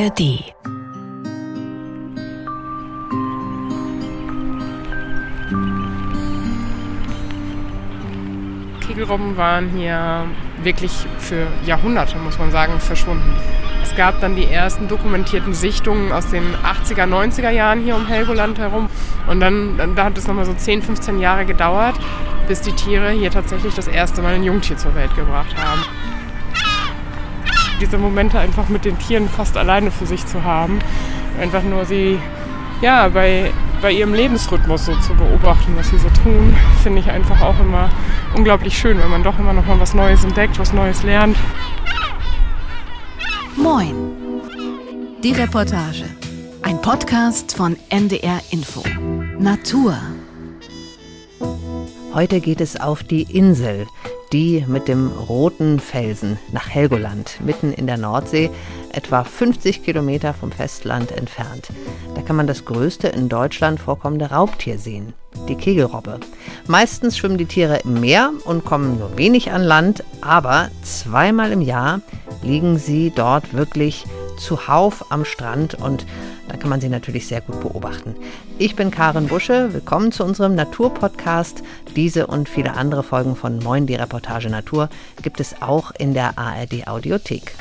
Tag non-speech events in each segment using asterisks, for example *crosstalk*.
ARD. Kegelrobben waren hier wirklich für Jahrhunderte, muss man sagen, verschwunden. Es gab dann die ersten dokumentierten Sichtungen aus den 80er, 90er Jahren hier um Helgoland herum. Und dann, dann da hat es nochmal so 10, 15 Jahre gedauert, bis die Tiere hier tatsächlich das erste Mal ein Jungtier zur Welt gebracht haben. Diese Momente einfach mit den Tieren fast alleine für sich zu haben, einfach nur sie ja, bei, bei ihrem Lebensrhythmus so zu beobachten, was sie so tun, finde ich einfach auch immer unglaublich schön, wenn man doch immer noch mal was Neues entdeckt, was Neues lernt. Moin. Die Reportage. Ein Podcast von NDR Info. Natur. Heute geht es auf die Insel, die mit dem roten Felsen nach Helgoland, mitten in der Nordsee, etwa 50 Kilometer vom Festland entfernt. Da kann man das größte in Deutschland vorkommende Raubtier sehen, die Kegelrobbe. Meistens schwimmen die Tiere im Meer und kommen nur wenig an Land, aber zweimal im Jahr liegen sie dort wirklich zuhauf am Strand und da kann man sie natürlich sehr gut beobachten. Ich bin Karin Busche, willkommen zu unserem Naturpodcast. Diese und viele andere Folgen von Moin die Reportage Natur gibt es auch in der ARD Audiothek.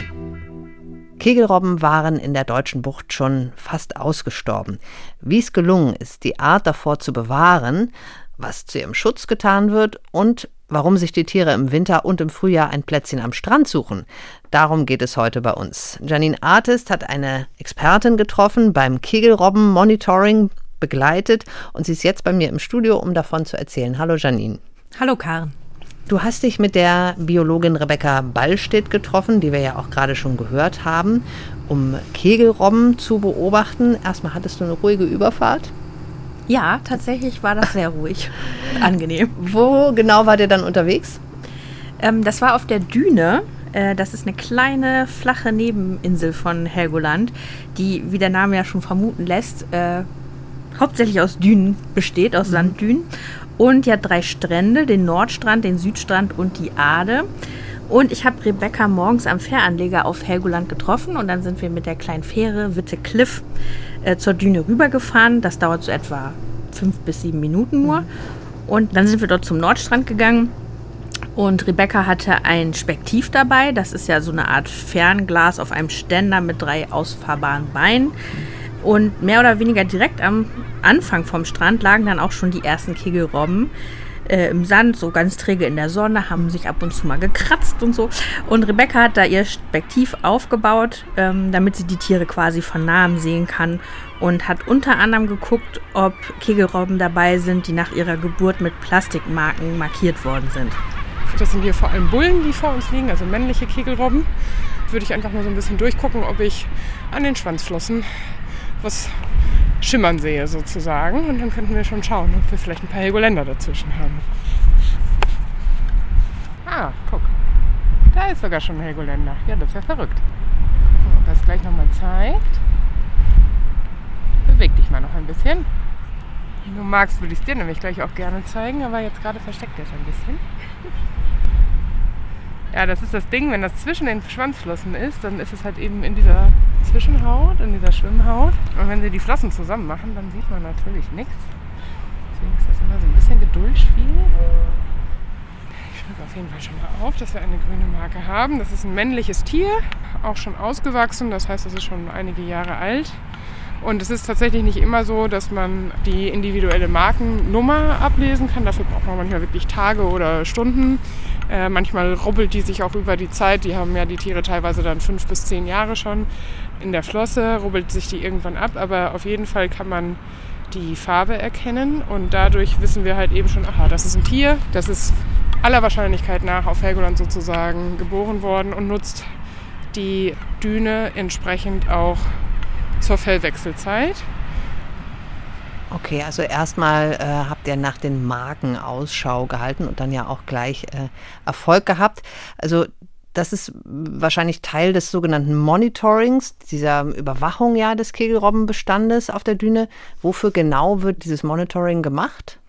Kegelrobben waren in der deutschen Bucht schon fast ausgestorben. Wie es gelungen ist, die Art davor zu bewahren, was zu ihrem Schutz getan wird und warum sich die Tiere im Winter und im Frühjahr ein Plätzchen am Strand suchen. Darum geht es heute bei uns. Janine Artist hat eine Expertin getroffen, beim Kegelrobben-Monitoring begleitet und sie ist jetzt bei mir im Studio, um davon zu erzählen. Hallo Janine. Hallo Karen. Du hast dich mit der Biologin Rebecca Ballstedt getroffen, die wir ja auch gerade schon gehört haben, um Kegelrobben zu beobachten. Erstmal hattest du eine ruhige Überfahrt. Ja, tatsächlich war das sehr ruhig. *laughs* Angenehm. Wo genau war der dann unterwegs? Ähm, das war auf der Düne. Äh, das ist eine kleine, flache Nebeninsel von Helgoland, die, wie der Name ja schon vermuten lässt, äh, hauptsächlich aus Dünen besteht, aus mhm. Sanddünen. Und die hat drei Strände, den Nordstrand, den Südstrand und die Ade. Und ich habe Rebecca morgens am Fähranleger auf Helgoland getroffen und dann sind wir mit der kleinen Fähre Witte Cliff äh, zur Düne rübergefahren. Das dauert so etwa fünf bis sieben Minuten nur. Und dann sind wir dort zum Nordstrand gegangen. Und Rebecca hatte ein Spektiv dabei. Das ist ja so eine Art Fernglas auf einem Ständer mit drei ausfahrbaren Beinen. Und mehr oder weniger direkt am Anfang vom Strand lagen dann auch schon die ersten Kegelrobben äh, im Sand, so ganz träge in der Sonne, haben sich ab und zu mal gekratzt und so. Und Rebecca hat da ihr Spektiv aufgebaut, ähm, damit sie die Tiere quasi von nahem sehen kann und hat unter anderem geguckt, ob Kegelrobben dabei sind, die nach ihrer Geburt mit Plastikmarken markiert worden sind. Das sind hier vor allem Bullen, die vor uns liegen, also männliche Kegelrobben. Würde ich einfach mal so ein bisschen durchgucken, ob ich an den Schwanzflossen was schimmern sehe sozusagen. Und dann könnten wir schon schauen, ob wir vielleicht ein paar Helgoländer dazwischen haben. Ah, guck. Da ist sogar schon ein Helgoländer. Ja, das ist ja verrückt. Ob es gleich nochmal zeigt. Beweg dich mal noch ein bisschen. Wenn du magst, würde ich es dir nämlich gleich auch gerne zeigen, aber jetzt gerade versteckt er es ein bisschen. Ja, das ist das Ding, wenn das zwischen den Schwanzflossen ist, dann ist es halt eben in dieser Zwischenhaut, in dieser Schwimmhaut. Und wenn sie die Flossen zusammen machen, dann sieht man natürlich nichts. Deswegen ist das immer so ein bisschen Geduldspiel. Ich schreibe auf jeden Fall schon mal auf, dass wir eine grüne Marke haben. Das ist ein männliches Tier, auch schon ausgewachsen, das heißt, es ist schon einige Jahre alt. Und es ist tatsächlich nicht immer so, dass man die individuelle Markennummer ablesen kann. Dafür braucht man manchmal wirklich Tage oder Stunden. Äh, manchmal rubbelt die sich auch über die Zeit. Die haben ja die Tiere teilweise dann fünf bis zehn Jahre schon in der Flosse, rubbelt sich die irgendwann ab. Aber auf jeden Fall kann man die Farbe erkennen und dadurch wissen wir halt eben schon, aha, das ist ein Tier, das ist aller Wahrscheinlichkeit nach auf Helgoland sozusagen geboren worden und nutzt die Düne entsprechend auch zur Fellwechselzeit. Okay, also erstmal äh, habt ihr nach den Marken Ausschau gehalten und dann ja auch gleich äh, Erfolg gehabt. Also das ist wahrscheinlich Teil des sogenannten Monitorings, dieser Überwachung ja des Kegelrobbenbestandes auf der Düne. Wofür genau wird dieses Monitoring gemacht?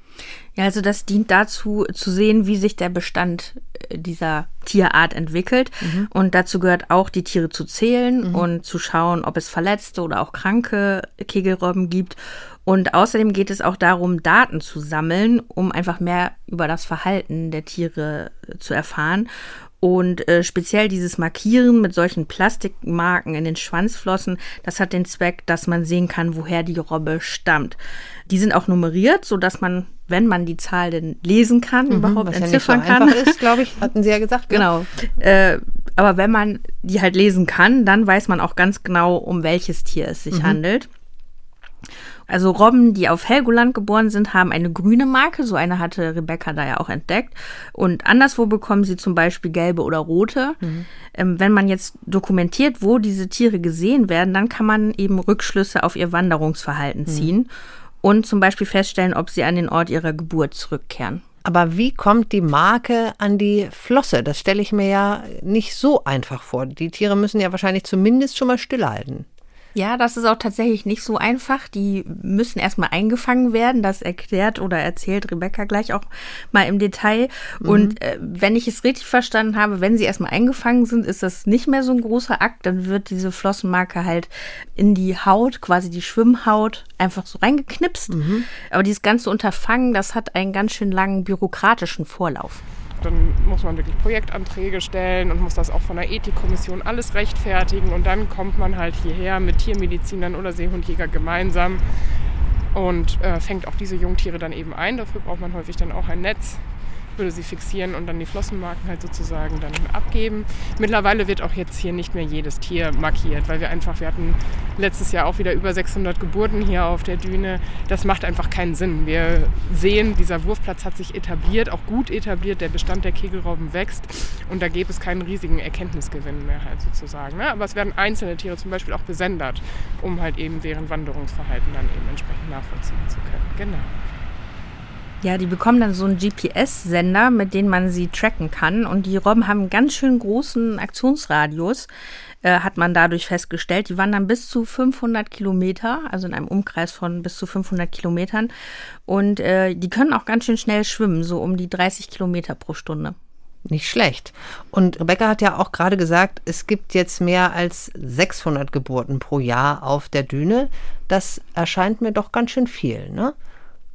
Ja, also das dient dazu zu sehen, wie sich der Bestand dieser Tierart entwickelt. Mhm. Und dazu gehört auch, die Tiere zu zählen mhm. und zu schauen, ob es verletzte oder auch kranke Kegelrobben gibt. Und außerdem geht es auch darum, Daten zu sammeln, um einfach mehr über das Verhalten der Tiere zu erfahren. Und äh, speziell dieses Markieren mit solchen Plastikmarken in den Schwanzflossen, das hat den Zweck, dass man sehen kann, woher die Robbe stammt. Die sind auch nummeriert, so dass man, wenn man die Zahl denn lesen kann, mhm, überhaupt entziffern ja so kann. ist, glaube ich, *laughs* hatten Sie ja gesagt. Ne? Genau. Äh, aber wenn man die halt lesen kann, dann weiß man auch ganz genau, um welches Tier es sich mhm. handelt. Also Robben, die auf Helgoland geboren sind, haben eine grüne Marke. So eine hatte Rebecca da ja auch entdeckt. Und anderswo bekommen sie zum Beispiel gelbe oder rote. Mhm. Ähm, wenn man jetzt dokumentiert, wo diese Tiere gesehen werden, dann kann man eben Rückschlüsse auf ihr Wanderungsverhalten mhm. ziehen mhm. und zum Beispiel feststellen, ob sie an den Ort ihrer Geburt zurückkehren. Aber wie kommt die Marke an die Flosse? Das stelle ich mir ja nicht so einfach vor. Die Tiere müssen ja wahrscheinlich zumindest schon mal stillhalten. Ja, das ist auch tatsächlich nicht so einfach. Die müssen erstmal eingefangen werden. Das erklärt oder erzählt Rebecca gleich auch mal im Detail. Mhm. Und äh, wenn ich es richtig verstanden habe, wenn sie erstmal eingefangen sind, ist das nicht mehr so ein großer Akt. Dann wird diese Flossenmarke halt in die Haut, quasi die Schwimmhaut, einfach so reingeknipst. Mhm. Aber dieses ganze Unterfangen, das hat einen ganz schön langen bürokratischen Vorlauf dann muss man wirklich Projektanträge stellen und muss das auch von der Ethikkommission alles rechtfertigen. Und dann kommt man halt hierher mit Tiermedizinern oder Seehundjäger gemeinsam und äh, fängt auch diese Jungtiere dann eben ein. Dafür braucht man häufig dann auch ein Netz würde sie fixieren und dann die Flossenmarken halt sozusagen dann abgeben. Mittlerweile wird auch jetzt hier nicht mehr jedes Tier markiert, weil wir einfach, wir hatten letztes Jahr auch wieder über 600 Geburten hier auf der Düne. Das macht einfach keinen Sinn. Wir sehen, dieser Wurfplatz hat sich etabliert, auch gut etabliert, der Bestand der Kegelrauben wächst und da gäbe es keinen riesigen Erkenntnisgewinn mehr halt sozusagen. Ne? Aber es werden einzelne Tiere zum Beispiel auch besendet, um halt eben deren Wanderungsverhalten dann eben entsprechend nachvollziehen zu können. Genau. Ja, die bekommen dann so einen GPS-Sender, mit dem man sie tracken kann. Und die Robben haben einen ganz schön großen Aktionsradius, äh, hat man dadurch festgestellt. Die wandern bis zu 500 Kilometer, also in einem Umkreis von bis zu 500 Kilometern. Und äh, die können auch ganz schön schnell schwimmen, so um die 30 Kilometer pro Stunde. Nicht schlecht. Und Rebecca hat ja auch gerade gesagt, es gibt jetzt mehr als 600 Geburten pro Jahr auf der Düne. Das erscheint mir doch ganz schön viel, ne?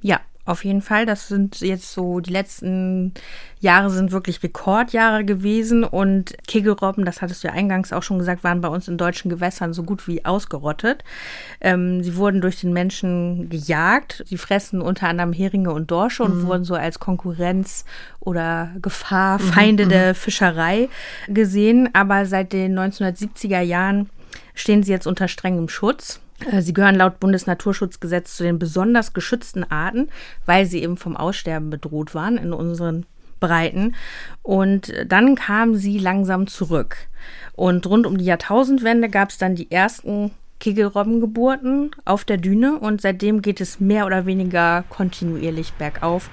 Ja, auf jeden Fall, das sind jetzt so, die letzten Jahre sind wirklich Rekordjahre gewesen und Kegelrobben, das hattest du ja eingangs auch schon gesagt, waren bei uns in deutschen Gewässern so gut wie ausgerottet. Ähm, sie wurden durch den Menschen gejagt. Sie fressen unter anderem Heringe und Dorsche und mhm. wurden so als Konkurrenz oder Gefahr, mhm, Feinde mhm. der Fischerei gesehen. Aber seit den 1970er Jahren stehen sie jetzt unter strengem Schutz. Äh, sie gehören laut Bundesnaturschutzgesetz zu den besonders geschützten Arten, weil sie eben vom Aussterben bedroht waren in unseren Breiten. Und dann kamen sie langsam zurück. Und rund um die Jahrtausendwende gab es dann die ersten Kegelrobbengeburten auf der Düne und seitdem geht es mehr oder weniger kontinuierlich bergauf.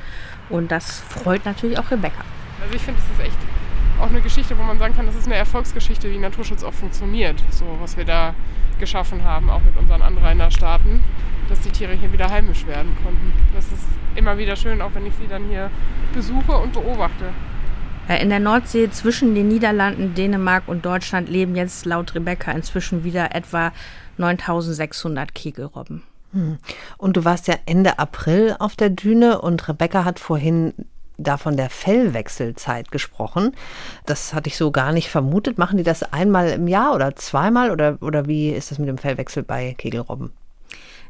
Und das freut natürlich auch Rebecca. Also ich finde, es ist echt auch eine Geschichte, wo man sagen kann, das ist eine Erfolgsgeschichte, wie Naturschutz auch funktioniert. So, was wir da geschaffen haben, auch mit unseren Anrainerstaaten, dass die Tiere hier wieder heimisch werden konnten. Das ist immer wieder schön, auch wenn ich sie dann hier besuche und beobachte. In der Nordsee zwischen den Niederlanden, Dänemark und Deutschland leben jetzt laut Rebecca inzwischen wieder etwa 9600 Kegelrobben. Hm. Und du warst ja Ende April auf der Düne und Rebecca hat vorhin da von der Fellwechselzeit gesprochen. Das hatte ich so gar nicht vermutet. Machen die das einmal im Jahr oder zweimal oder, oder wie ist das mit dem Fellwechsel bei Kegelrobben?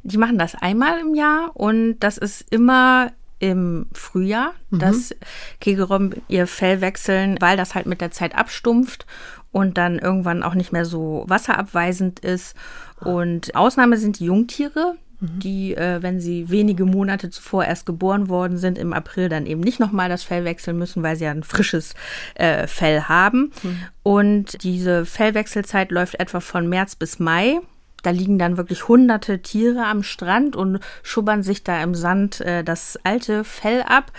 Die machen das einmal im Jahr und das ist immer im Frühjahr, mhm. dass Kegelrobben ihr Fell wechseln, weil das halt mit der Zeit abstumpft und dann irgendwann auch nicht mehr so wasserabweisend ist. Und Ausnahme sind die Jungtiere, Mhm. die, äh, wenn sie wenige Monate zuvor erst geboren worden sind, im April dann eben nicht nochmal das Fell wechseln müssen, weil sie ja ein frisches äh, Fell haben. Mhm. Und diese Fellwechselzeit läuft etwa von März bis Mai. Da liegen dann wirklich hunderte Tiere am Strand und schubbern sich da im Sand äh, das alte Fell ab.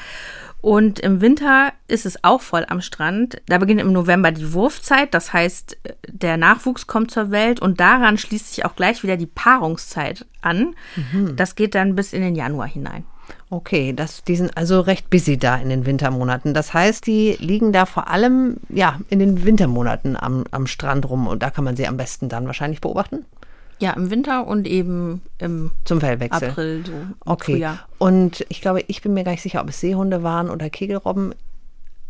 Und im Winter ist es auch voll am Strand. Da beginnt im November die Wurfzeit, das heißt, der Nachwuchs kommt zur Welt und daran schließt sich auch gleich wieder die Paarungszeit an. Mhm. Das geht dann bis in den Januar hinein. Okay, das, die sind also recht busy da in den Wintermonaten. Das heißt, die liegen da vor allem ja, in den Wintermonaten am, am Strand rum und da kann man sie am besten dann wahrscheinlich beobachten? Ja, im Winter und eben im Zum Fellwechsel. April, so. Okay. Frühjahr. Und ich glaube, ich bin mir gar nicht sicher, ob es Seehunde waren oder Kegelrobben.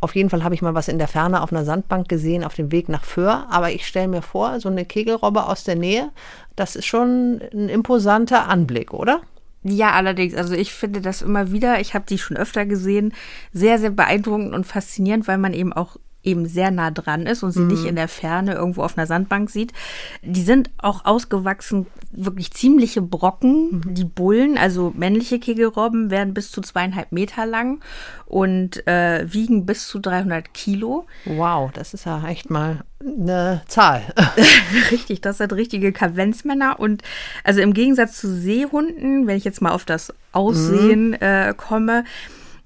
Auf jeden Fall habe ich mal was in der Ferne auf einer Sandbank gesehen auf dem Weg nach Föhr. Aber ich stelle mir vor, so eine Kegelrobbe aus der Nähe, das ist schon ein imposanter Anblick, oder? Ja, allerdings, also ich finde das immer wieder, ich habe die schon öfter gesehen, sehr, sehr beeindruckend und faszinierend, weil man eben auch eben sehr nah dran ist und sie nicht in der Ferne irgendwo auf einer Sandbank sieht. Die sind auch ausgewachsen, wirklich ziemliche Brocken. Die Bullen, also männliche Kegelrobben, werden bis zu zweieinhalb Meter lang und äh, wiegen bis zu 300 Kilo. Wow, das ist ja echt mal eine Zahl. *laughs* Richtig, das sind richtige Kavenzmänner. Und also im Gegensatz zu Seehunden, wenn ich jetzt mal auf das Aussehen äh, komme,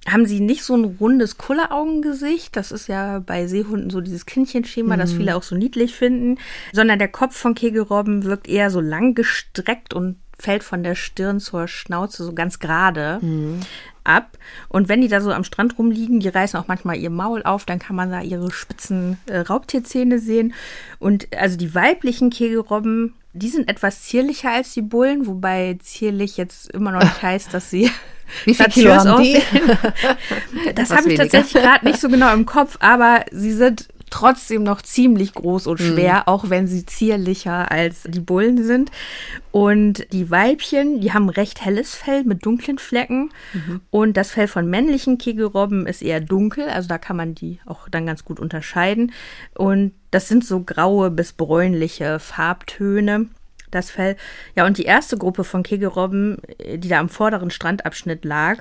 haben sie nicht so ein rundes Kulleraugengesicht. Das ist ja bei Seehunden so dieses Kindchenschema, das viele auch so niedlich finden. Sondern der Kopf von Kegelrobben wirkt eher so lang gestreckt und fällt von der Stirn zur Schnauze so ganz gerade ab. Und wenn die da so am Strand rumliegen, die reißen auch manchmal ihr Maul auf, dann kann man da ihre spitzen äh, Raubtierzähne sehen. Und also die weiblichen Kegelrobben, die sind etwas zierlicher als die Bullen, wobei zierlich jetzt immer noch nicht *laughs* heißt, dass sie Wie viel Kilo haben die? *laughs* Das habe ich tatsächlich gerade nicht so genau im Kopf, aber sie sind trotzdem noch ziemlich groß und schwer, auch wenn sie zierlicher als die Bullen sind. Und die Weibchen, die haben recht helles Fell mit dunklen Flecken. Und das Fell von männlichen Kegelrobben ist eher dunkel, also da kann man die auch dann ganz gut unterscheiden. Und das sind so graue bis bräunliche Farbtöne das Fell. Ja, und die erste Gruppe von Kegelrobben, die da am vorderen Strandabschnitt lag,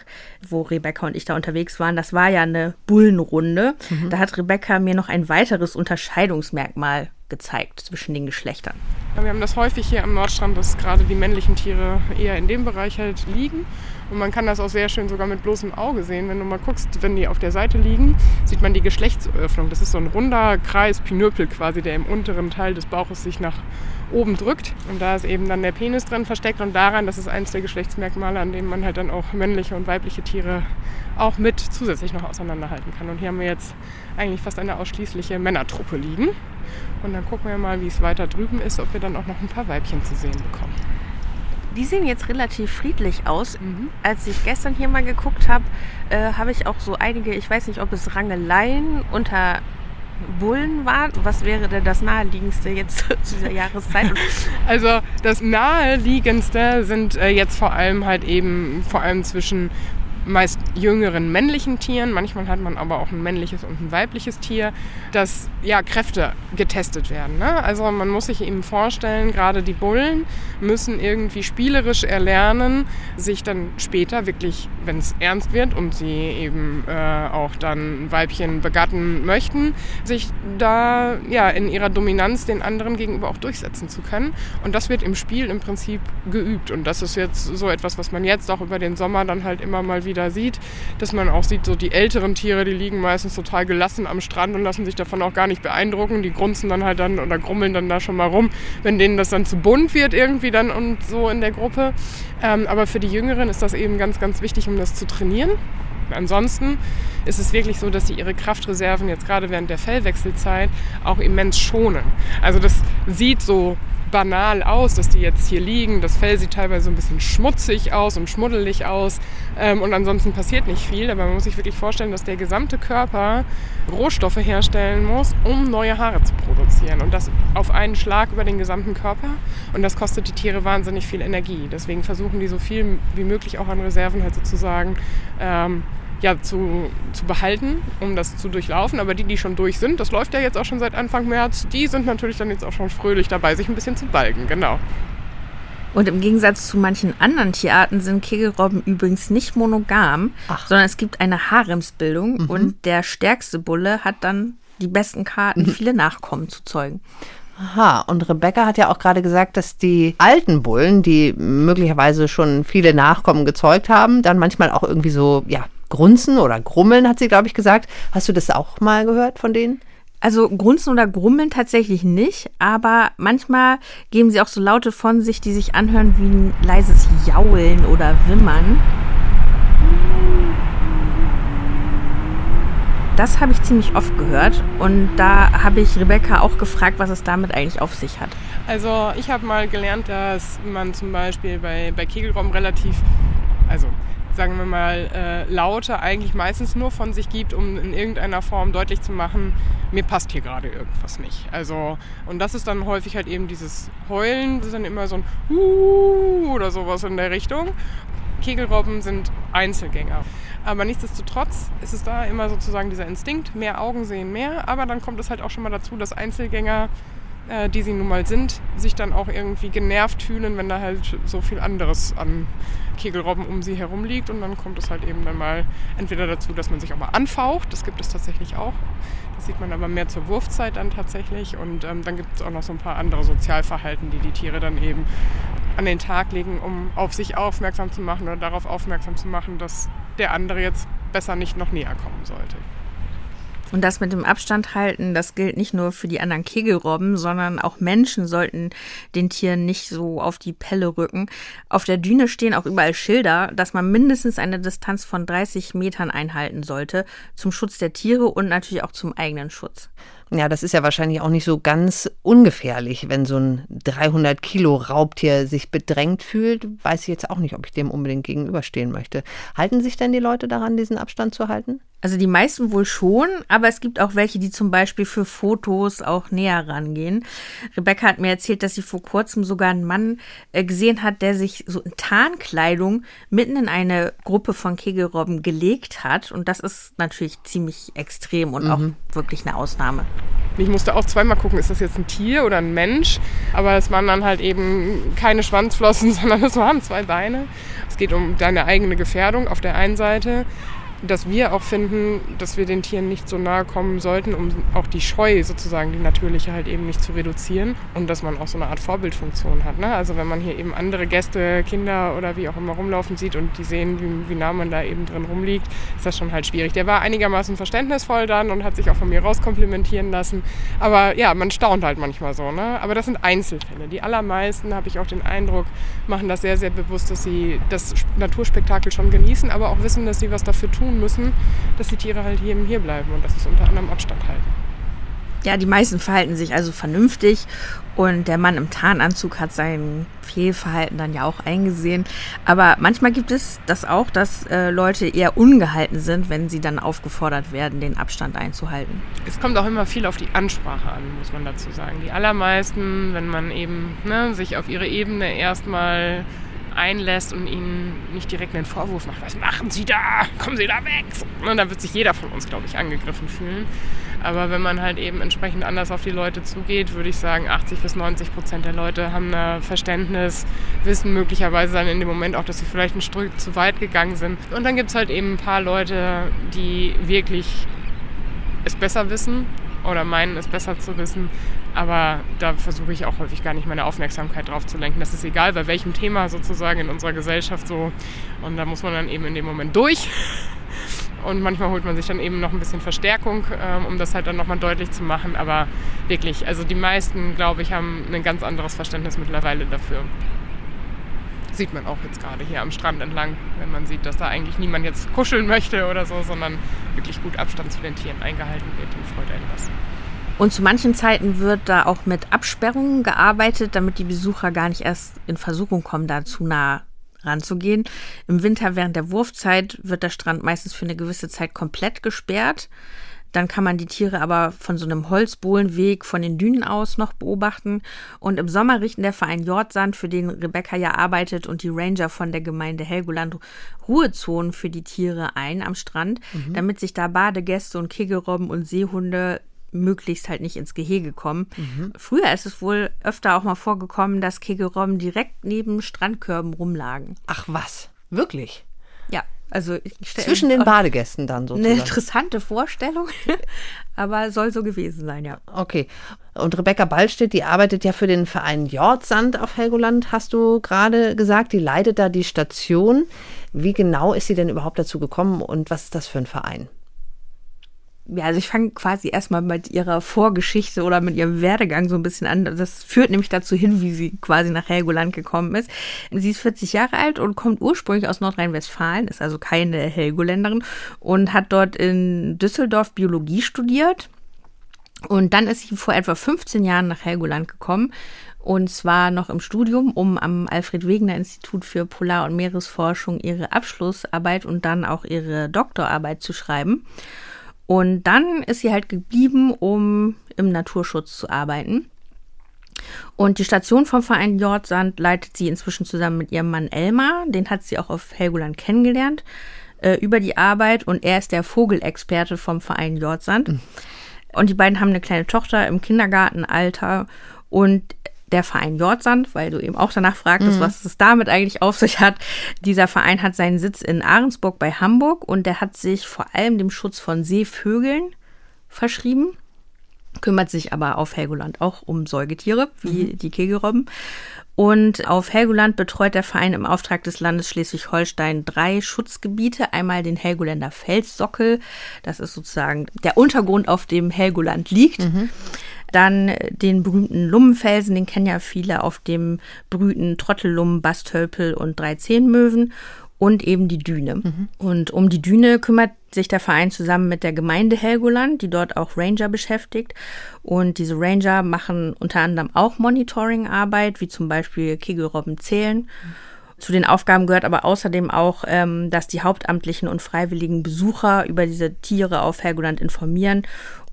wo Rebecca und ich da unterwegs waren, das war ja eine Bullenrunde. Da hat Rebecca mir noch ein weiteres Unterscheidungsmerkmal gezeigt zwischen den Geschlechtern. Wir haben das häufig hier am Nordstrand, dass gerade die männlichen Tiere eher in dem Bereich halt liegen. Und man kann das auch sehr schön sogar mit bloßem Auge sehen. Wenn du mal guckst, wenn die auf der Seite liegen, sieht man die Geschlechtsöffnung. Das ist so ein runder Kreis, Pinöpel quasi, der im unteren Teil des Bauches sich nach oben drückt. Und da ist eben dann der Penis drin versteckt. Und daran, das ist eines der Geschlechtsmerkmale, an denen man halt dann auch männliche und weibliche Tiere auch mit zusätzlich noch auseinanderhalten kann. Und hier haben wir jetzt eigentlich fast eine ausschließliche Männertruppe liegen. Und dann gucken wir mal, wie es weiter drüben ist, ob wir dann auch noch ein paar Weibchen zu sehen bekommen. Die sehen jetzt relativ friedlich aus. Als ich gestern hier mal geguckt habe, äh, habe ich auch so einige, ich weiß nicht, ob es Rangeleien unter Bullen waren. Was wäre denn das naheliegendste jetzt *laughs* zu dieser Jahreszeit? *laughs* Also das naheliegendste sind äh, jetzt vor allem halt eben vor allem zwischen meist jüngeren männlichen Tieren, manchmal hat man aber auch ein männliches und ein weibliches Tier, dass ja Kräfte getestet werden. Ne? Also man muss sich eben vorstellen, gerade die Bullen müssen irgendwie spielerisch erlernen, sich dann später wirklich, wenn es ernst wird und sie eben äh, auch dann Weibchen begatten möchten, sich da ja in ihrer Dominanz den anderen gegenüber auch durchsetzen zu können. Und das wird im Spiel im Prinzip geübt. Und das ist jetzt so etwas, was man jetzt auch über den Sommer dann halt immer mal wieder sieht, dass man auch sieht, so die älteren Tiere, die liegen meistens total gelassen am Strand und lassen sich davon auch gar nicht beeindrucken. Die grunzen dann halt dann oder grummeln dann da schon mal rum, wenn denen das dann zu bunt wird irgendwie dann und so in der Gruppe. Ähm, aber für die Jüngeren ist das eben ganz, ganz wichtig, um das zu trainieren. Ansonsten ist es wirklich so, dass sie ihre Kraftreserven jetzt gerade während der Fellwechselzeit auch immens schonen. Also das sieht so banal aus, dass die jetzt hier liegen. Das Fell sieht teilweise so ein bisschen schmutzig aus und schmuddelig aus. Ähm, und ansonsten passiert nicht viel. Aber man muss sich wirklich vorstellen, dass der gesamte Körper Rohstoffe herstellen muss, um neue Haare zu produzieren. Und das auf einen Schlag über den gesamten Körper. Und das kostet die Tiere wahnsinnig viel Energie. Deswegen versuchen die so viel wie möglich auch an Reserven halt sozusagen ähm, ja, zu, zu behalten, um das zu durchlaufen. Aber die, die schon durch sind, das läuft ja jetzt auch schon seit Anfang März, die sind natürlich dann jetzt auch schon fröhlich dabei, sich ein bisschen zu balgen. Genau. Und im Gegensatz zu manchen anderen Tierarten sind Kegelrobben übrigens nicht monogam, Ach. sondern es gibt eine Haremsbildung und der stärkste Bulle hat dann die besten Karten, viele Nachkommen zu zeugen. Aha, und Rebecca hat ja auch gerade gesagt, dass die alten Bullen, die möglicherweise schon viele Nachkommen gezeugt haben, dann manchmal auch irgendwie so, ja, Grunzen oder Grummeln, hat sie, glaube ich, gesagt. Hast du das auch mal gehört von denen? Also grunzen oder grummeln tatsächlich nicht, aber manchmal geben sie auch so Laute von sich, die sich anhören wie ein leises Jaulen oder Wimmern. Das habe ich ziemlich oft gehört und da habe ich Rebecca auch gefragt, was es damit eigentlich auf sich hat. Also ich habe mal gelernt, dass man zum Beispiel bei, bei Kegelraum relativ, also sagen wir mal, äh, Laute eigentlich meistens nur von sich gibt, um in irgendeiner Form deutlich zu machen, mir passt hier gerade irgendwas nicht. Also, und das ist dann häufig halt eben dieses Heulen, das ist dann immer so ein Huuu oder sowas in der Richtung. Kegelrobben sind Einzelgänger. Aber nichtsdestotrotz ist es da immer sozusagen dieser Instinkt, mehr Augen sehen mehr. Aber dann kommt es halt auch schon mal dazu, dass Einzelgänger, äh, die sie nun mal sind, sich dann auch irgendwie genervt fühlen, wenn da halt so viel anderes an Kegelrobben um sie herum liegt. Und dann kommt es halt eben dann mal entweder dazu, dass man sich auch mal anfaucht. Das gibt es tatsächlich auch. Das sieht man aber mehr zur Wurfzeit dann tatsächlich. Und ähm, dann gibt es auch noch so ein paar andere Sozialverhalten, die die Tiere dann eben an den Tag legen, um auf sich aufmerksam zu machen oder darauf aufmerksam zu machen, dass der andere jetzt besser nicht noch näher kommen sollte. Und das mit dem Abstand halten, das gilt nicht nur für die anderen Kegelrobben, sondern auch Menschen sollten den Tieren nicht so auf die Pelle rücken. Auf der Düne stehen auch überall Schilder, dass man mindestens eine Distanz von 30 Metern einhalten sollte, zum Schutz der Tiere und natürlich auch zum eigenen Schutz. Ja, das ist ja wahrscheinlich auch nicht so ganz ungefährlich, wenn so ein 300 Kilo Raubtier sich bedrängt fühlt. Weiß ich jetzt auch nicht, ob ich dem unbedingt gegenüberstehen möchte. Halten sich denn die Leute daran, diesen Abstand zu halten? Also die meisten wohl schon, aber es gibt auch welche, die zum Beispiel für Fotos auch näher rangehen. Rebecca hat mir erzählt, dass sie vor kurzem sogar einen Mann äh, gesehen hat, der sich so in Tarnkleidung mitten in eine Gruppe von Kegelrobben gelegt hat. Und das ist natürlich ziemlich extrem und mhm. auch wirklich eine Ausnahme. Ich musste auch zweimal gucken, ist das jetzt ein Tier oder ein Mensch? Aber es waren dann halt eben keine Schwanzflossen, *laughs* sondern es waren zwei Beine. Es geht um deine eigene Gefährdung auf der einen Seite dass wir auch finden, dass wir den Tieren nicht so nahe kommen sollten, um auch die Scheu sozusagen, die natürliche halt eben nicht zu reduzieren und dass man auch so eine Art Vorbildfunktion hat. Ne? Also wenn man hier eben andere Gäste, Kinder oder wie auch immer rumlaufen sieht und die sehen, wie, wie nah man da eben drin rumliegt, ist das schon halt schwierig. Der war einigermaßen verständnisvoll dann und hat sich auch von mir rauskomplimentieren lassen. Aber ja, man staunt halt manchmal so. Ne? Aber das sind Einzelfälle. Die allermeisten, habe ich auch den Eindruck, machen das sehr, sehr bewusst, dass sie das Naturspektakel schon genießen, aber auch wissen, dass sie was dafür tun tun müssen, dass die Tiere halt hier, hier bleiben und das ist unter anderem Abstand halten. Ja, die meisten verhalten sich also vernünftig und der Mann im Tarnanzug hat sein Fehlverhalten dann ja auch eingesehen. Aber manchmal gibt es das auch, dass äh, Leute eher ungehalten sind, wenn sie dann aufgefordert werden, den Abstand einzuhalten. Es kommt auch immer viel auf die Ansprache an, muss man dazu sagen. Die allermeisten, wenn man eben ne, sich auf ihre Ebene erstmal einlässt und ihnen nicht direkt einen Vorwurf macht, was machen Sie da? Kommen Sie da weg? Und dann wird sich jeder von uns, glaube ich, angegriffen fühlen. Aber wenn man halt eben entsprechend anders auf die Leute zugeht, würde ich sagen, 80 bis 90 Prozent der Leute haben ein Verständnis, wissen möglicherweise dann in dem Moment auch, dass sie vielleicht ein Stück zu weit gegangen sind. Und dann gibt es halt eben ein paar Leute, die wirklich es besser wissen oder meinen, es besser zu wissen. Aber da versuche ich auch häufig gar nicht meine Aufmerksamkeit drauf zu lenken. Das ist egal, bei welchem Thema sozusagen in unserer Gesellschaft so. Und da muss man dann eben in dem Moment durch. Und manchmal holt man sich dann eben noch ein bisschen Verstärkung, ähm, um das halt dann nochmal deutlich zu machen. Aber wirklich, also die meisten, glaube ich, haben ein ganz anderes Verständnis mittlerweile dafür sieht man auch jetzt gerade hier am Strand entlang, wenn man sieht, dass da eigentlich niemand jetzt kuscheln möchte oder so, sondern wirklich gut Abstand zu den Tieren eingehalten wird, dann freut einen das. Und zu manchen Zeiten wird da auch mit Absperrungen gearbeitet, damit die Besucher gar nicht erst in Versuchung kommen, da zu nah ranzugehen. Im Winter während der Wurfzeit wird der Strand meistens für eine gewisse Zeit komplett gesperrt. Dann kann man die Tiere aber von so einem Holzbohlenweg von den Dünen aus noch beobachten. Und im Sommer richten der Verein Jordsand, für den Rebecca ja arbeitet, und die Ranger von der Gemeinde Helgoland Ruhezonen für die Tiere ein am Strand, mhm. damit sich da Badegäste und Kegelrobben und Seehunde möglichst halt nicht ins Gehege kommen. Mhm. Früher ist es wohl öfter auch mal vorgekommen, dass Kegelrobben direkt neben Strandkörben rumlagen. Ach was, wirklich? Also Zwischen den Badegästen dann sozusagen. Eine interessante Vorstellung, *laughs* aber soll so gewesen sein, ja. Okay. Und Rebecca Ballstedt, die arbeitet ja für den Verein Jordsand auf Helgoland, hast du gerade gesagt. Die leitet da die Station. Wie genau ist sie denn überhaupt dazu gekommen und was ist das für ein Verein? Ja, also ich fange quasi erstmal mit ihrer Vorgeschichte oder mit ihrem Werdegang so ein bisschen an. Das führt nämlich dazu hin, wie sie quasi nach Helgoland gekommen ist. Sie ist 40 Jahre alt und kommt ursprünglich aus Nordrhein-Westfalen, ist also keine Helgoländerin und hat dort in Düsseldorf Biologie studiert. Und dann ist sie vor etwa 15 Jahren nach Helgoland gekommen und zwar noch im Studium, um am Alfred Wegener Institut für Polar- und Meeresforschung ihre Abschlussarbeit und dann auch ihre Doktorarbeit zu schreiben. Und dann ist sie halt geblieben, um im Naturschutz zu arbeiten. Und die Station vom Verein Jordsand leitet sie inzwischen zusammen mit ihrem Mann Elmar. Den hat sie auch auf Helgoland kennengelernt äh, über die Arbeit. Und er ist der Vogelexperte vom Verein Jordsand. Mhm. Und die beiden haben eine kleine Tochter im Kindergartenalter. Und der Verein Jordsand, weil du eben auch danach fragtest, mhm. was es damit eigentlich auf sich hat. Dieser Verein hat seinen Sitz in Ahrensburg bei Hamburg und der hat sich vor allem dem Schutz von Seevögeln verschrieben, kümmert sich aber auf Helgoland auch um Säugetiere, wie mhm. die Kegelrobben. Und auf Helgoland betreut der Verein im Auftrag des Landes Schleswig-Holstein drei Schutzgebiete. Einmal den Helgoländer Felssockel, das ist sozusagen der Untergrund, auf dem Helgoland liegt. Mhm. Dann den berühmten Lummenfelsen, den kennen ja viele, auf dem brüten Trottellummen, Bastölpel und Dreizehnmöwen und eben die Düne. Mhm. Und um die Düne kümmert sich der Verein zusammen mit der Gemeinde Helgoland, die dort auch Ranger beschäftigt. Und diese Ranger machen unter anderem auch Monitoring-Arbeit, wie zum Beispiel Kegelrobben zählen. Mhm. Zu den Aufgaben gehört aber außerdem auch, ähm, dass die hauptamtlichen und freiwilligen Besucher über diese Tiere auf Helgoland informieren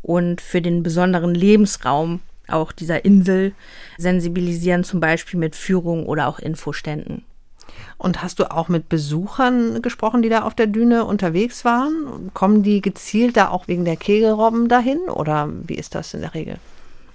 und für den besonderen Lebensraum auch dieser Insel sensibilisieren, zum Beispiel mit Führung oder auch Infoständen. Und hast du auch mit Besuchern gesprochen, die da auf der Düne unterwegs waren? Kommen die gezielt da auch wegen der Kegelrobben dahin oder wie ist das in der Regel?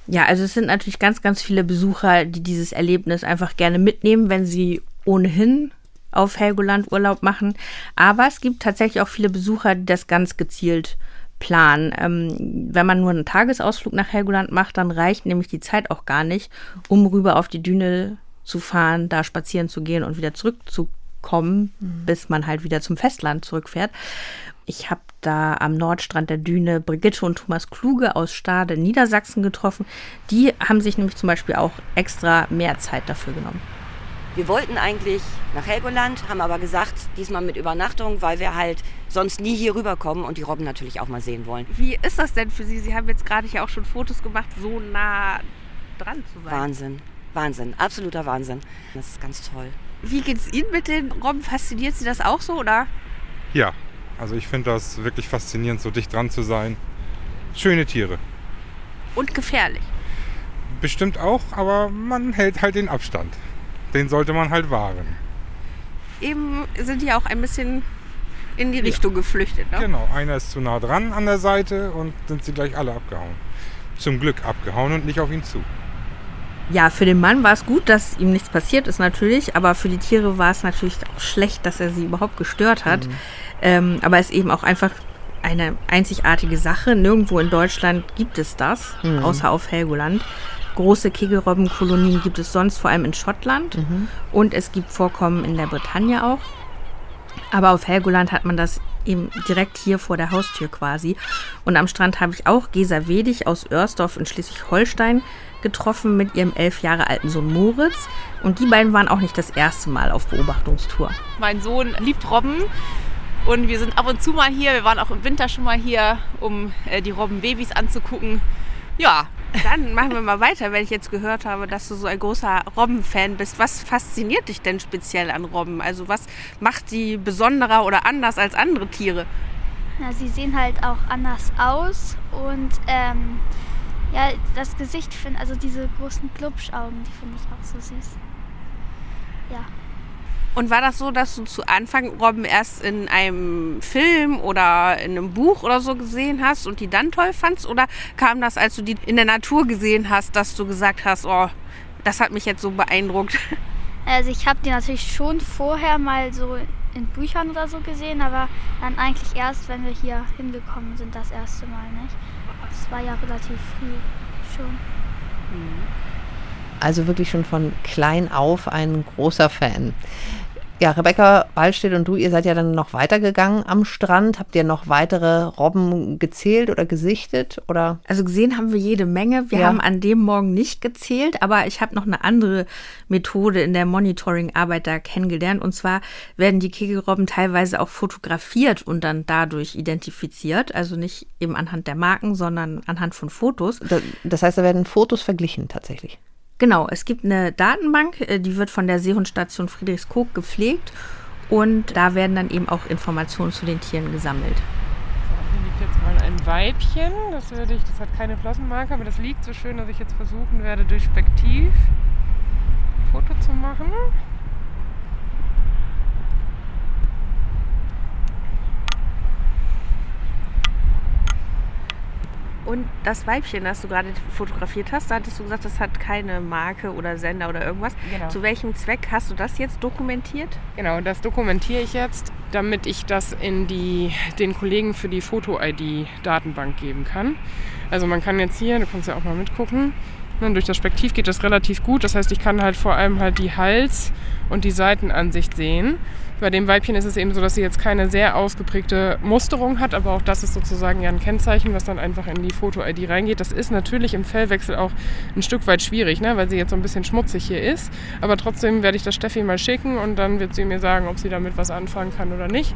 Ja, also es sind natürlich ganz, ganz viele Besucher, die dieses Erlebnis einfach gerne mitnehmen, wenn sie ohnehin auf Helgoland Urlaub machen. Aber es gibt tatsächlich auch viele Besucher, die das ganz gezielt Plan. Ähm, wenn man nur einen Tagesausflug nach Helgoland macht, dann reicht nämlich die Zeit auch gar nicht, um rüber auf die Düne zu fahren, da spazieren zu gehen und wieder zurückzukommen, mhm. bis man halt wieder zum Festland zurückfährt. Ich habe da am Nordstrand der Düne Brigitte und Thomas Kluge aus Stade, Niedersachsen getroffen. Die haben sich nämlich zum Beispiel auch extra mehr Zeit dafür genommen. Wir wollten eigentlich nach Helgoland, haben aber gesagt, diesmal mit Übernachtung, weil wir halt sonst nie hier rüberkommen und die Robben natürlich auch mal sehen wollen. Wie ist das denn für Sie? Sie haben jetzt gerade hier auch schon Fotos gemacht, so nah dran zu sein. Wahnsinn, Wahnsinn, absoluter Wahnsinn. Das ist ganz toll. Wie geht es Ihnen mit den Robben? Fasziniert Sie das auch so, oder? Ja, also ich finde das wirklich faszinierend, so dicht dran zu sein. Schöne Tiere. Und gefährlich. Bestimmt auch, aber man hält halt den Abstand den sollte man halt wahren. Eben sind die auch ein bisschen in die Richtung ja. geflüchtet. Ne? Genau, einer ist zu nah dran an der Seite und sind sie gleich alle abgehauen. Zum Glück abgehauen und nicht auf ihn zu. Ja, für den Mann war es gut, dass ihm nichts passiert ist natürlich, aber für die Tiere war es natürlich auch schlecht, dass er sie überhaupt gestört hat. Mhm. Ähm, aber es ist eben auch einfach eine einzigartige Sache. Nirgendwo in Deutschland gibt es das, mhm. außer auf Helgoland. Große Kegelrobbenkolonien gibt es sonst vor allem in Schottland mhm. und es gibt Vorkommen in der Bretagne auch. Aber auf Helgoland hat man das eben direkt hier vor der Haustür quasi. Und am Strand habe ich auch Gesa Wedig aus Örsdorf in Schleswig-Holstein getroffen mit ihrem elf Jahre alten Sohn Moritz. Und die beiden waren auch nicht das erste Mal auf Beobachtungstour. Mein Sohn liebt Robben. Und wir sind ab und zu mal hier. Wir waren auch im Winter schon mal hier, um äh, die Robbenbabys anzugucken. Ja, dann machen wir mal weiter, wenn ich jetzt gehört habe, dass du so ein großer Robben-Fan bist. Was fasziniert dich denn speziell an Robben? Also was macht die besonderer oder anders als andere Tiere? Na, sie sehen halt auch anders aus und ähm, ja, das Gesicht finde, also diese großen Glubschaugen, die finde ich auch so süß. Ja. Und war das so, dass du zu Anfang Robben erst in einem Film oder in einem Buch oder so gesehen hast und die dann toll fandst? Oder kam das, als du die in der Natur gesehen hast, dass du gesagt hast, oh, das hat mich jetzt so beeindruckt? *laughs* Also ich habe die natürlich schon vorher mal so in Büchern oder so gesehen, aber dann eigentlich erst, wenn wir hier hingekommen sind, das erste Mal nicht. Das war ja relativ früh schon. Also wirklich schon von klein auf ein großer Fan. Ja, Rebecca Ballstedt und du, ihr seid ja dann noch weitergegangen am Strand. Habt ihr noch weitere Robben gezählt oder gesichtet? Oder? Also gesehen haben wir jede Menge. Wir Ja. haben an dem Morgen nicht gezählt, aber ich habe noch eine andere Methode in der Monitoring-Arbeit da kennengelernt. Und zwar werden die Kegelrobben teilweise auch fotografiert und dann dadurch identifiziert. Also nicht eben anhand der Marken, sondern anhand von Fotos. Da- Das heißt, da werden Fotos verglichen tatsächlich. Genau, es gibt eine Datenbank, äh, die wird von der Seehundstation Friedrichskoog gepflegt und da werden dann eben auch Informationen zu den Tieren gesammelt. Hier liegt jetzt mal ein Weibchen. Das, werde ich, das hat keine Flossenmarke, aber das liegt so schön, dass ich jetzt versuchen werde, durch Spektiv ein Foto zu machen. Und das Weibchen, das du gerade fotografiert hast, da hattest du gesagt, das hat keine Marke oder Sender oder irgendwas. Genau. Zu welchem Zweck hast du das jetzt dokumentiert? Genau, das dokumentiere ich jetzt, damit ich das in die, den Kollegen für die Foto-ID-Datenbank geben kann. Also man kann jetzt hier, du kannst ja auch mal mitgucken, ne, durch das Spektiv geht das relativ gut. Das heißt, ich kann halt vor allem halt die Hals- und die Seitenansicht sehen. Bei dem Weibchen ist es eben so, dass sie jetzt keine sehr ausgeprägte Musterung hat, aber auch das ist sozusagen ja ein Kennzeichen, was dann einfach in die Foto-ID reingeht. Das ist natürlich im Fellwechsel auch ein Stück weit schwierig, ne? weil sie jetzt so ein bisschen schmutzig hier ist. Aber trotzdem werde ich das Steffi mal schicken und dann wird sie mir sagen, ob sie damit was anfangen kann oder nicht.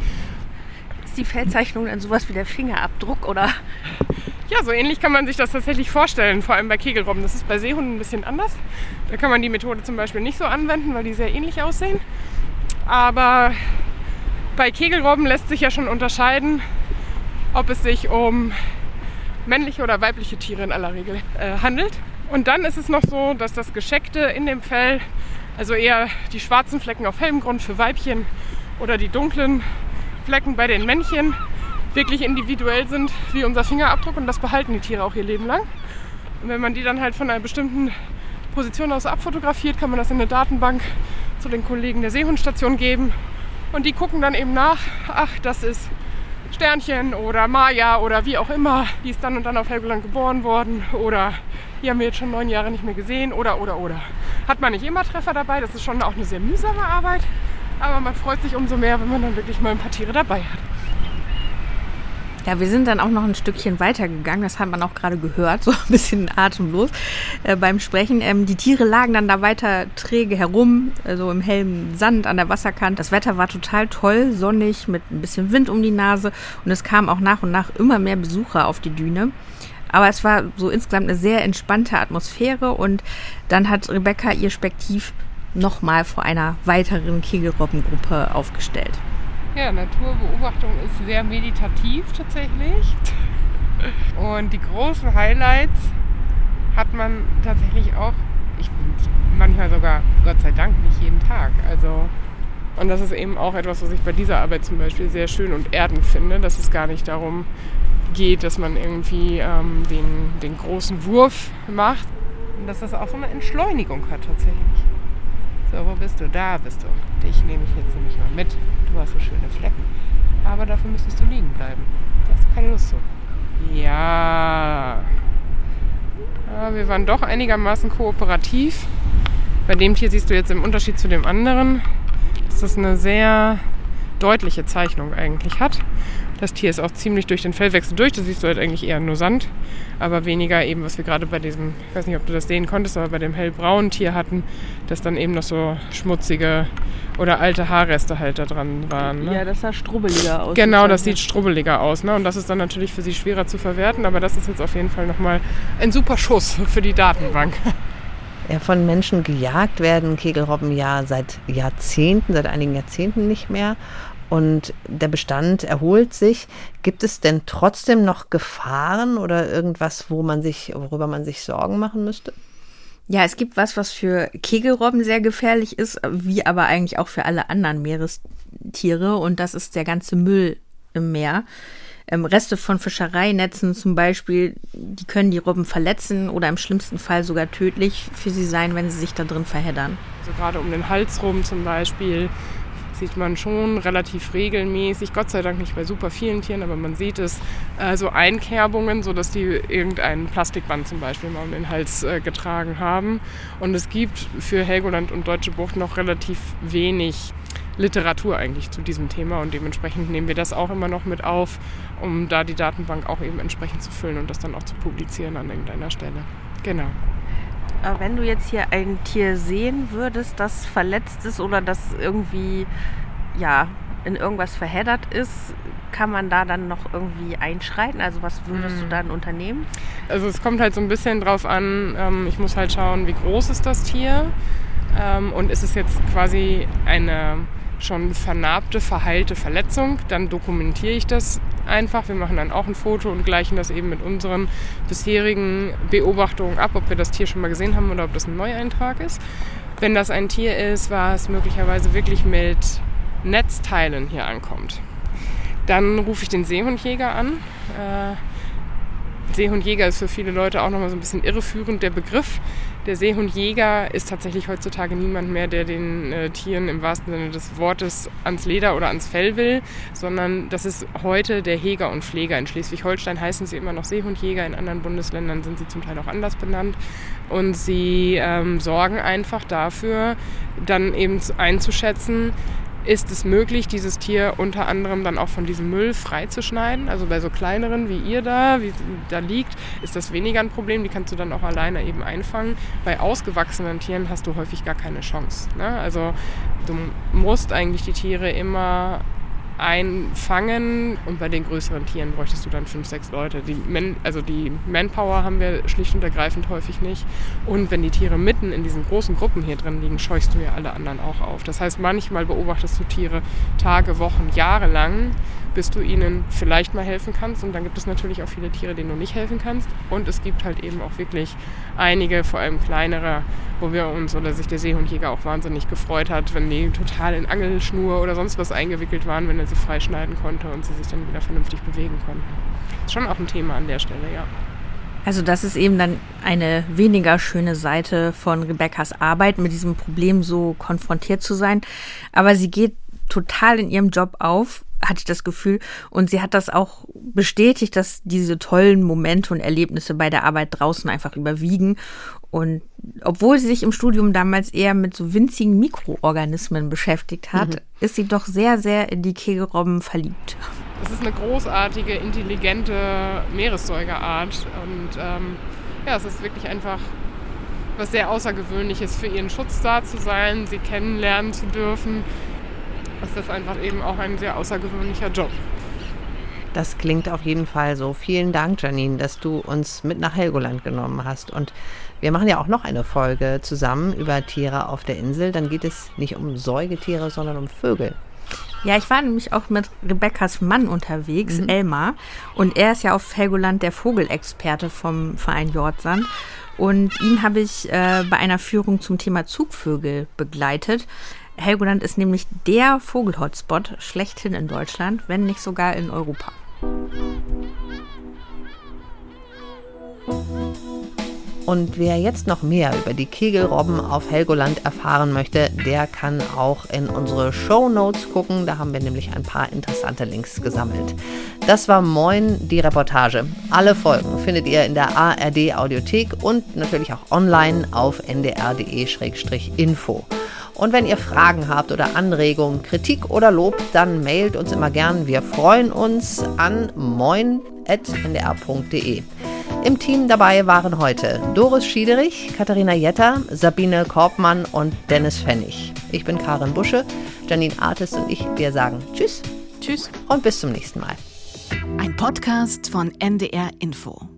Ist die Feldzeichnung dann sowas wie der Fingerabdruck oder? Ja, so ähnlich kann man sich das tatsächlich vorstellen, vor allem bei Kegelrobben. Das ist bei Seehunden ein bisschen anders. Da kann man die Methode zum Beispiel nicht so anwenden, weil die sehr ähnlich aussehen. Aber bei Kegelrobben lässt sich ja schon unterscheiden, ob es sich um männliche oder weibliche Tiere in aller Regel äh, handelt. Und dann ist es noch so, dass das Gescheckte in dem Fell, also eher die schwarzen Flecken auf hellem Grund für Weibchen oder die dunklen Flecken bei den Männchen, wirklich individuell sind wie unser Fingerabdruck und das behalten die Tiere auch ihr Leben lang. Und wenn man die dann halt von einer bestimmten Position aus abfotografiert, kann man das in eine Datenbank zu den Kollegen der Seehundstation geben und die gucken dann eben nach, ach, das ist Sternchen oder Maya oder wie auch immer, die ist dann und dann auf Helgoland geboren worden oder die haben wir jetzt schon neun Jahre nicht mehr gesehen oder oder oder. Hat man nicht immer Treffer dabei, das ist schon auch eine sehr mühsame Arbeit, aber man freut sich umso mehr, wenn man dann wirklich mal ein paar Tiere dabei hat. Ja, wir sind dann auch noch ein Stückchen weitergegangen. Das hat man auch gerade gehört, *laughs* so ein bisschen atemlos äh, beim Sprechen. Ähm, die Tiere lagen dann da weiter träge herum, also im hellen Sand an der Wasserkante. Das Wetter war total toll, sonnig, mit ein bisschen Wind um die Nase. Und es kamen auch nach und nach immer mehr Besucher auf die Düne. Aber es war so insgesamt eine sehr entspannte Atmosphäre. Und dann hat Rebecca ihr Spektiv nochmal vor einer weiteren Kegelrobbengruppe aufgestellt. Ja, Naturbeobachtung ist sehr meditativ tatsächlich. Und die großen Highlights hat man tatsächlich auch, ich manchmal sogar, Gott sei Dank, nicht jeden Tag. Also, und das ist eben auch etwas, was ich bei dieser Arbeit zum Beispiel sehr schön und erdend finde, dass es gar nicht darum geht, dass man irgendwie ähm, den, den großen Wurf macht. Und dass das auch so eine Entschleunigung hat tatsächlich. So, wo bist du? Da bist du. Dich nehme ich jetzt nämlich mal mit. Du hast so schöne Flecken. Aber dafür müsstest du liegen bleiben. Da hast du keine Lust zu. Ja. ja. Wir waren doch einigermaßen kooperativ. Bei dem Tier siehst du jetzt im Unterschied zu dem anderen, dass das eine sehr deutliche Zeichnung eigentlich hat. Das Tier ist auch ziemlich durch den Fellwechsel durch. Da siehst du halt eigentlich eher nur Sand, aber weniger eben, was wir gerade bei diesem, ich weiß nicht, ob du das sehen konntest, aber bei dem hellbraunen Tier hatten, dass dann eben noch so schmutzige oder alte Haarreste halt da dran waren. Ne? Ja, das sah strubbeliger aus. Genau, das sieht strubbeliger aus. Ne? Und das ist dann natürlich für sie schwerer zu verwerten, aber das ist jetzt auf jeden Fall nochmal ein super Schuss für die Datenbank. *laughs* Ja, von Menschen gejagt werden Kegelrobben ja seit Jahrzehnten, seit einigen Jahrzehnten nicht mehr. Und der Bestand erholt sich. Gibt es denn trotzdem noch Gefahren oder irgendwas, wo man sich, worüber man sich Sorgen machen müsste? Ja, es gibt was, was für Kegelrobben sehr gefährlich ist, wie aber eigentlich auch für alle anderen Meerestiere. Und das ist der ganze Müll im Meer. Ähm, Reste von Fischereinetzen zum Beispiel, die können die Robben verletzen oder im schlimmsten Fall sogar tödlich für sie sein, wenn sie sich da drin verheddern. Also gerade um den Hals rum zum Beispiel sieht man schon relativ regelmäßig, Gott sei Dank nicht bei super vielen Tieren, aber man sieht es, äh, so Einkerbungen, sodass die irgendein Plastikband zum Beispiel mal um den Hals äh, getragen haben. Und es gibt für Helgoland und Deutsche Bucht noch relativ wenig Literatur eigentlich zu diesem Thema und dementsprechend nehmen wir das auch immer noch mit auf, um da die Datenbank auch eben entsprechend zu füllen und das dann auch zu publizieren an irgendeiner Stelle. Genau. Aber wenn du jetzt hier ein Tier sehen würdest, das verletzt ist oder das irgendwie ja in irgendwas verheddert ist, kann man da dann noch irgendwie einschreiten? Also was würdest du Hm. dann unternehmen? Also es kommt halt so ein bisschen drauf an, ähm, ich muss halt schauen, wie groß ist das Tier ähm, und ist es jetzt quasi eine schon vernarbte, verheilte Verletzung, dann dokumentiere ich das einfach. Wir machen dann auch ein Foto und gleichen das eben mit unseren bisherigen Beobachtungen ab, ob wir das Tier schon mal gesehen haben oder ob das ein Neueintrag ist. Wenn das ein Tier ist, was möglicherweise wirklich mit Netzteilen hier ankommt, dann rufe ich den Seehundjäger an. Äh, Seehundjäger ist für viele Leute auch nochmal so ein bisschen irreführend, der Begriff. Der Seehundjäger ist tatsächlich heutzutage niemand mehr, der den äh, Tieren im wahrsten Sinne des Wortes ans Leder oder ans Fell will, sondern das ist heute der Jäger und Pfleger. In Schleswig-Holstein heißen sie immer noch Seehundjäger, in anderen Bundesländern sind sie zum Teil auch anders benannt. Und sie ähm, sorgen einfach dafür, dann eben einzuschätzen, ist es möglich, dieses Tier unter anderem dann auch von diesem Müll freizuschneiden. Also bei so kleineren wie ihr da, wie da liegt, ist das weniger ein Problem. Die kannst du dann auch alleine eben einfangen. Bei ausgewachsenen Tieren hast du häufig gar keine Chance. Ne? Also du musst eigentlich die Tiere immer einfangen und bei den größeren Tieren bräuchtest du dann fünf, sechs Leute. Die Man also die Manpower haben wir schlicht und ergreifend häufig nicht. Und wenn die Tiere mitten in diesen großen Gruppen hier drin liegen, scheuchst du ja alle anderen auch auf. Das heißt, manchmal beobachtest du Tiere Tage, Wochen, Jahre lang, bis du ihnen vielleicht mal helfen kannst. Und dann gibt es natürlich auch viele Tiere, denen du nicht helfen kannst. Und es gibt halt eben auch wirklich einige, vor allem kleinere, wo wir uns oder sich der Seehundjäger auch wahnsinnig gefreut hat, wenn die total in Angelschnur oder sonst was eingewickelt waren, wenn er sie freischneiden konnte und sie sich dann wieder vernünftig bewegen konnten. Ist schon auch ein Thema an der Stelle, ja. Also das ist eben dann eine weniger schöne Seite von Rebekkas Arbeit, mit diesem Problem so konfrontiert zu sein. Aber sie geht total in ihrem Job auf, hatte ich das Gefühl. Und sie hat das auch bestätigt, dass diese tollen Momente und Erlebnisse bei der Arbeit draußen einfach überwiegen. Und obwohl sie sich im Studium damals eher mit so winzigen Mikroorganismen beschäftigt hat, Mhm. ist sie doch sehr, sehr in die Kegelrobben verliebt. Es ist eine großartige, intelligente Meeressäugerart und ähm, ja, es ist wirklich einfach was sehr Außergewöhnliches für ihren Schutz da zu sein, sie kennenlernen zu dürfen. Ist das einfach eben auch ein sehr außergewöhnlicher Job. Das klingt auf jeden Fall so. Vielen Dank, Janine, dass du uns mit nach Helgoland genommen hast. Und wir machen ja auch noch eine Folge zusammen über Tiere auf der Insel. Dann geht es nicht um Säugetiere, sondern um Vögel. Ja, ich war nämlich auch mit Rebekkas Mann unterwegs, Elmar. Und er ist ja auf Helgoland der Vogelexperte vom Verein Jordsand. Und ihn habe ich äh, bei einer Führung zum Thema Zugvögel begleitet. Helgoland ist nämlich der Vogelhotspot schlechthin in Deutschland, wenn nicht sogar in Europa. Und wer jetzt noch mehr über die Kegelrobben auf Helgoland erfahren möchte, der kann auch in unsere Show Notes gucken. Da haben wir nämlich ein paar interessante Links gesammelt. Das war Moin, die Reportage. Alle Folgen findet ihr in der ARD Audiothek und natürlich auch online auf ndr.de-info. Und wenn ihr Fragen habt oder Anregungen, Kritik oder Lob, dann mailt uns immer gern. Wir freuen uns an moin.ndr.de. Im Team dabei waren heute Doris Schiederich, Katharina Jetter, Sabine Korbmann und Dennis Pfennig. Ich bin Karin Busche, Janine Artist und ich, wir sagen Tschüss Tschüss. und bis zum nächsten Mal. Ein Podcast von NDR Info.